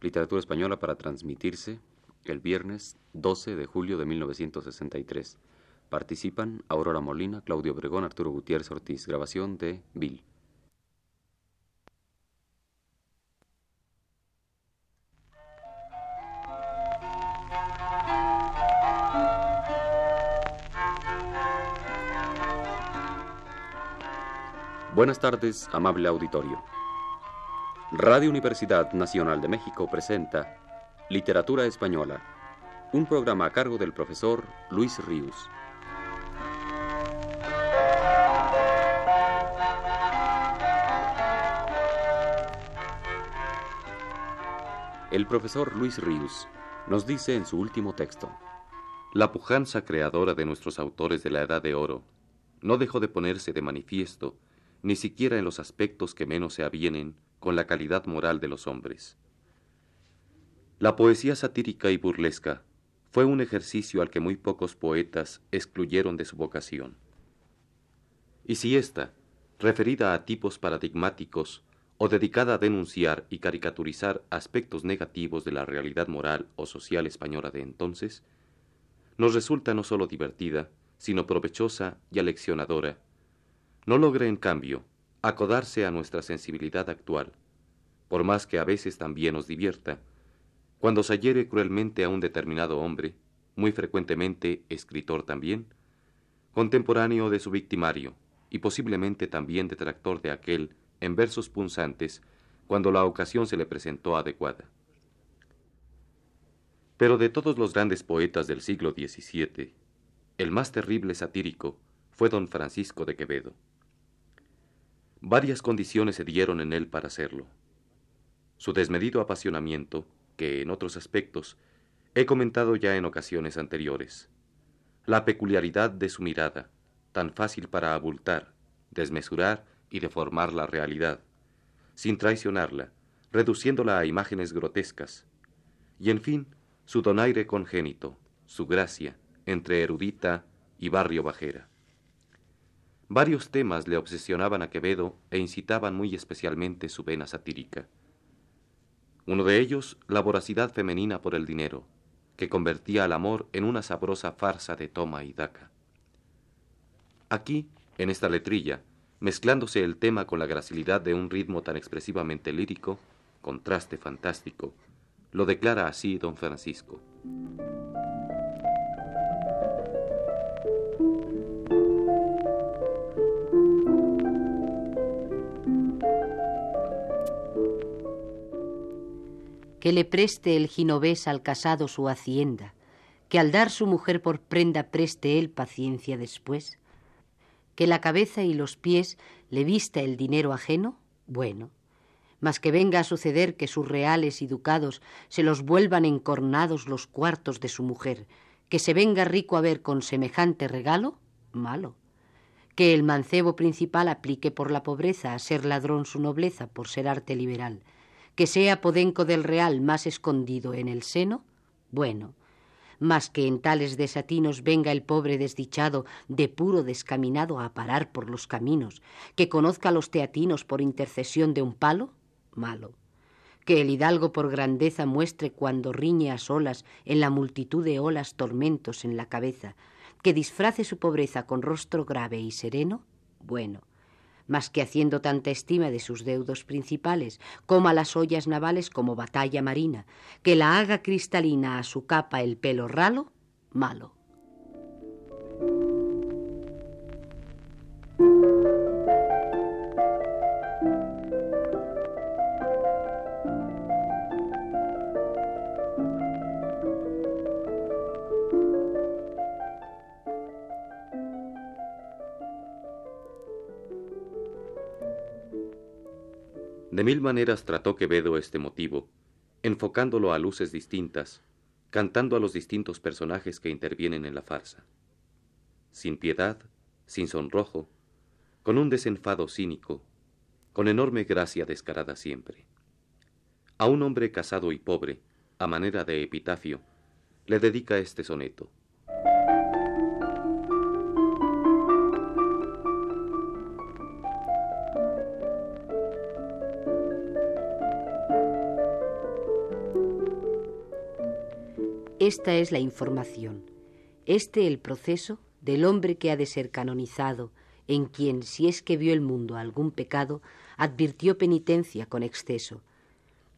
literatura española para transmitirse el viernes 12 de julio de 1963. Participan Aurora Molina, Claudio Obregón, Arturo Gutiérrez Ortiz. Grabación de Bill. Buenas tardes, amable auditorio. Radio Universidad Nacional de México presenta Literatura Española, un programa a cargo del profesor Luis Ríos. El profesor Luis Ríos nos dice en su último texto, La pujanza creadora de nuestros autores de la Edad de Oro no dejó de ponerse de manifiesto ni siquiera en los aspectos que menos se avienen con la calidad moral de los hombres. La poesía satírica y burlesca fue un ejercicio al que muy pocos poetas excluyeron de su vocación. Y si ésta, referida a tipos paradigmáticos o dedicada a denunciar y caricaturizar aspectos negativos de la realidad moral o social española de entonces, nos resulta no sólo divertida, sino provechosa y aleccionadora, no logre, en cambio, acodarse a nuestra sensibilidad actual, por más que a veces también nos divierta, cuando se hiere cruelmente a un determinado hombre, muy frecuentemente escritor también, contemporáneo de su victimario, y posiblemente también detractor de aquel en versos punzantes cuando la ocasión se le presentó adecuada. Pero de todos los grandes poetas del siglo XVII, el más terrible satírico fue don Francisco de Quevedo. Varias condiciones se dieron en él para hacerlo. Su desmedido apasionamiento, que en otros aspectos he comentado ya en ocasiones anteriores. La peculiaridad de su mirada, tan fácil para abultar, desmesurar y deformar la realidad, sin traicionarla, reduciéndola a imágenes grotescas. Y en fin, su donaire congénito, su gracia, entre erudita y barrio bajera. Varios temas le obsesionaban a Quevedo e incitaban muy especialmente su vena satírica. Uno de ellos, la voracidad femenina por el dinero, que convertía al amor en una sabrosa farsa de toma y daca. Aquí, en esta letrilla, mezclándose el tema con la gracilidad de un ritmo tan expresivamente lírico, contraste fantástico, lo declara así don Francisco. Que le preste el ginovés al casado su hacienda, que al dar su mujer por prenda preste él paciencia después, que la cabeza y los pies le vista el dinero ajeno, bueno, mas que venga a suceder que sus reales y ducados se los vuelvan encornados los cuartos de su mujer, que se venga rico a ver con semejante regalo, malo. Que el mancebo principal aplique por la pobreza a ser ladrón su nobleza por ser arte liberal, que sea podenco del real más escondido en el seno, bueno, mas que en tales desatinos venga el pobre desdichado de puro descaminado a parar por los caminos, que conozca a los teatinos por intercesión de un palo, malo. Que el hidalgo por grandeza muestre cuando riñe a solas en la multitud de olas tormentos en la cabeza, que disfrace su pobreza con rostro grave y sereno, bueno mas que haciendo tanta estima de sus deudos principales, coma las ollas navales como batalla marina, que la haga cristalina a su capa el pelo ralo, malo. Mil maneras trató Quevedo este motivo, enfocándolo a luces distintas, cantando a los distintos personajes que intervienen en la farsa. Sin piedad, sin sonrojo, con un desenfado cínico, con enorme gracia descarada siempre. A un hombre casado y pobre, a manera de epitafio, le dedica este soneto. Esta es la información. Este el proceso del hombre que ha de ser canonizado, en quien, si es que vio el mundo algún pecado, advirtió penitencia con exceso.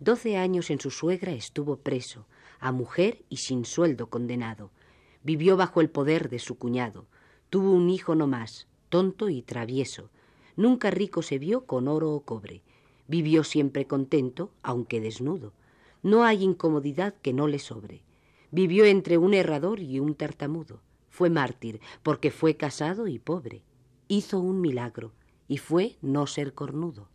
Doce años en su suegra estuvo preso, a mujer y sin sueldo condenado. Vivió bajo el poder de su cuñado. Tuvo un hijo no más, tonto y travieso. Nunca rico se vio con oro o cobre. Vivió siempre contento, aunque desnudo. No hay incomodidad que no le sobre. Vivió entre un errador y un tartamudo. Fue mártir, porque fue casado y pobre. Hizo un milagro, y fue no ser cornudo.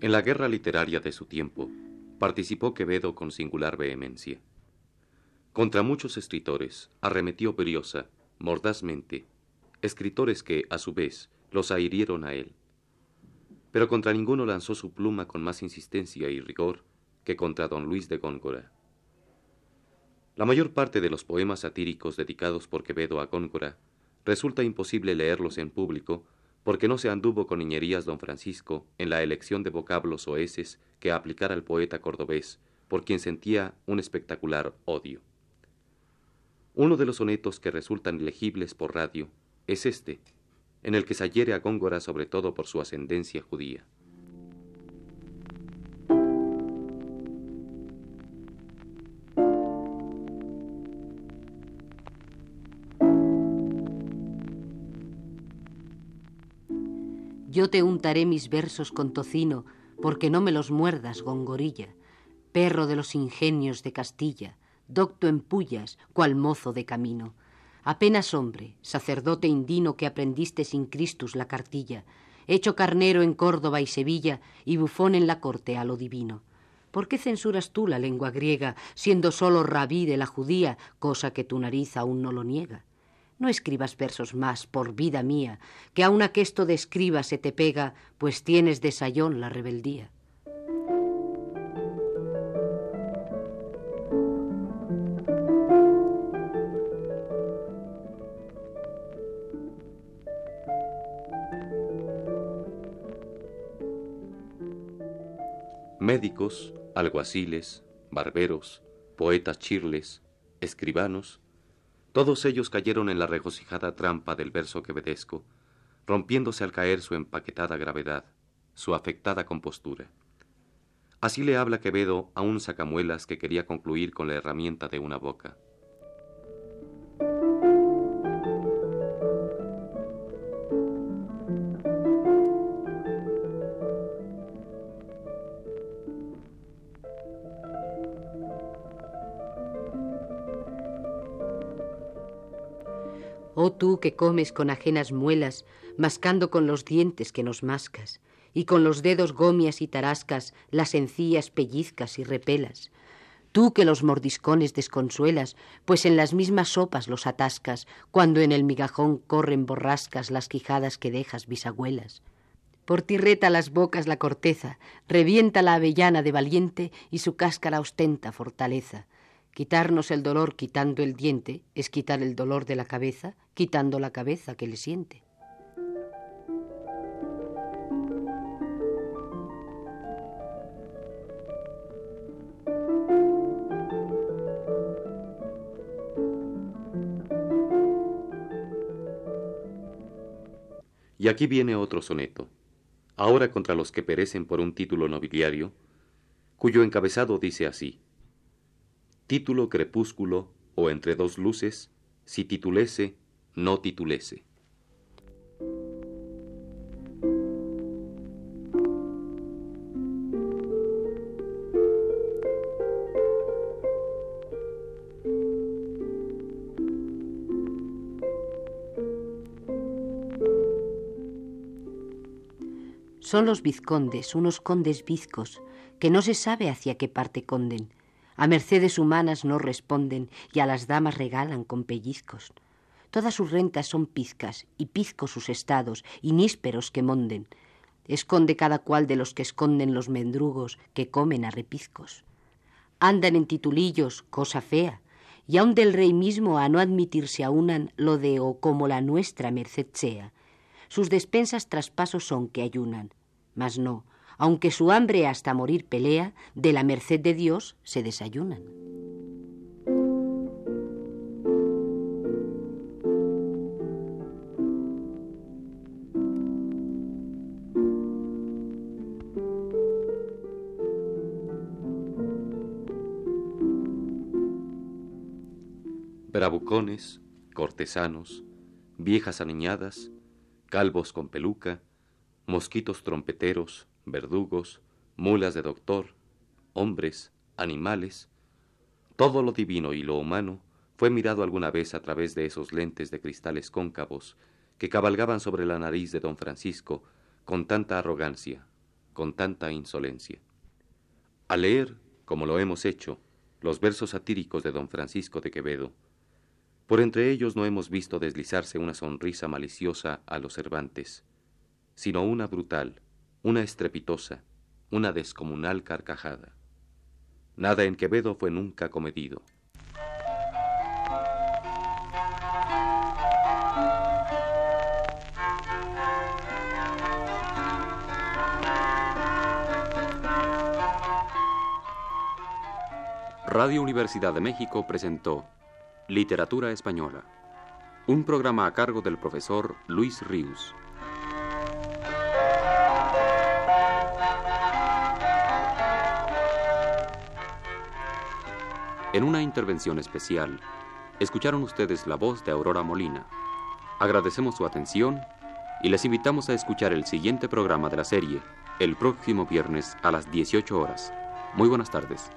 En la guerra literaria de su tiempo, participó Quevedo con singular vehemencia. Contra muchos escritores arremetió briosa, mordazmente, escritores que, a su vez, los ahirieron a él. Pero contra ninguno lanzó su pluma con más insistencia y rigor que contra don Luis de Góngora. La mayor parte de los poemas satíricos dedicados por Quevedo a Góngora resulta imposible leerlos en público porque no se anduvo con niñerías don Francisco en la elección de vocablos o eses que aplicara al poeta cordobés, por quien sentía un espectacular odio. Uno de los sonetos que resultan legibles por radio es este, en el que se hiere a Góngora sobre todo por su ascendencia judía. Yo te untaré mis versos con tocino, porque no me los muerdas, gongorilla, perro de los ingenios de Castilla, docto en pullas, cual mozo de camino. Apenas hombre, sacerdote indino que aprendiste sin Cristus la cartilla, hecho carnero en Córdoba y Sevilla y bufón en la corte a lo divino. ¿Por qué censuras tú la lengua griega, siendo solo rabí de la judía, cosa que tu nariz aún no lo niega? No escribas versos más, por vida mía, que aun aquesto de escriba se te pega, pues tienes de sayón la rebeldía. Médicos, alguaciles, barberos, poetas chirles, escribanos, todos ellos cayeron en la regocijada trampa del verso quevedesco, rompiéndose al caer su empaquetada gravedad, su afectada compostura. Así le habla Quevedo a un sacamuelas que quería concluir con la herramienta de una boca. Tú que comes con ajenas muelas, mascando con los dientes que nos mascas, y con los dedos gomias y tarascas las encías pellizcas y repelas. Tú que los mordiscones desconsuelas, pues en las mismas sopas los atascas, cuando en el migajón corren borrascas las quijadas que dejas bisabuelas. Por ti reta las bocas la corteza, revienta la avellana de valiente y su cáscara ostenta fortaleza. Quitarnos el dolor quitando el diente es quitar el dolor de la cabeza, quitando la cabeza que le siente. Y aquí viene otro soneto, ahora contra los que perecen por un título nobiliario, cuyo encabezado dice así. Título crepúsculo o entre dos luces, si titulese, no titulese. Son los vizcondes, unos condes bizcos, que no se sabe hacia qué parte conden, a mercedes humanas no responden y a las damas regalan con pellizcos. Todas sus rentas son pizcas y pizcos sus estados y nísperos que monden. Esconde cada cual de los que esconden los mendrugos que comen a repizcos. Andan en titulillos, cosa fea, y aun del rey mismo a no admitirse a unan lo de o como la nuestra merced sea. Sus despensas traspasos son que ayunan, mas no, aunque su hambre hasta morir pelea, de la merced de Dios se desayunan. bravucones, cortesanos, viejas aniñadas, calvos con peluca, mosquitos trompeteros, verdugos, mulas de doctor, hombres, animales, todo lo divino y lo humano fue mirado alguna vez a través de esos lentes de cristales cóncavos que cabalgaban sobre la nariz de don Francisco con tanta arrogancia, con tanta insolencia. Al leer, como lo hemos hecho, los versos satíricos de don Francisco de Quevedo, por entre ellos no hemos visto deslizarse una sonrisa maliciosa a los Cervantes, sino una brutal, una estrepitosa, una descomunal carcajada. Nada en Quevedo fue nunca comedido. Radio Universidad de México presentó Literatura Española. Un programa a cargo del profesor Luis Ríos. En una intervención especial, escucharon ustedes la voz de Aurora Molina. Agradecemos su atención y les invitamos a escuchar el siguiente programa de la serie el próximo viernes a las 18 horas. Muy buenas tardes.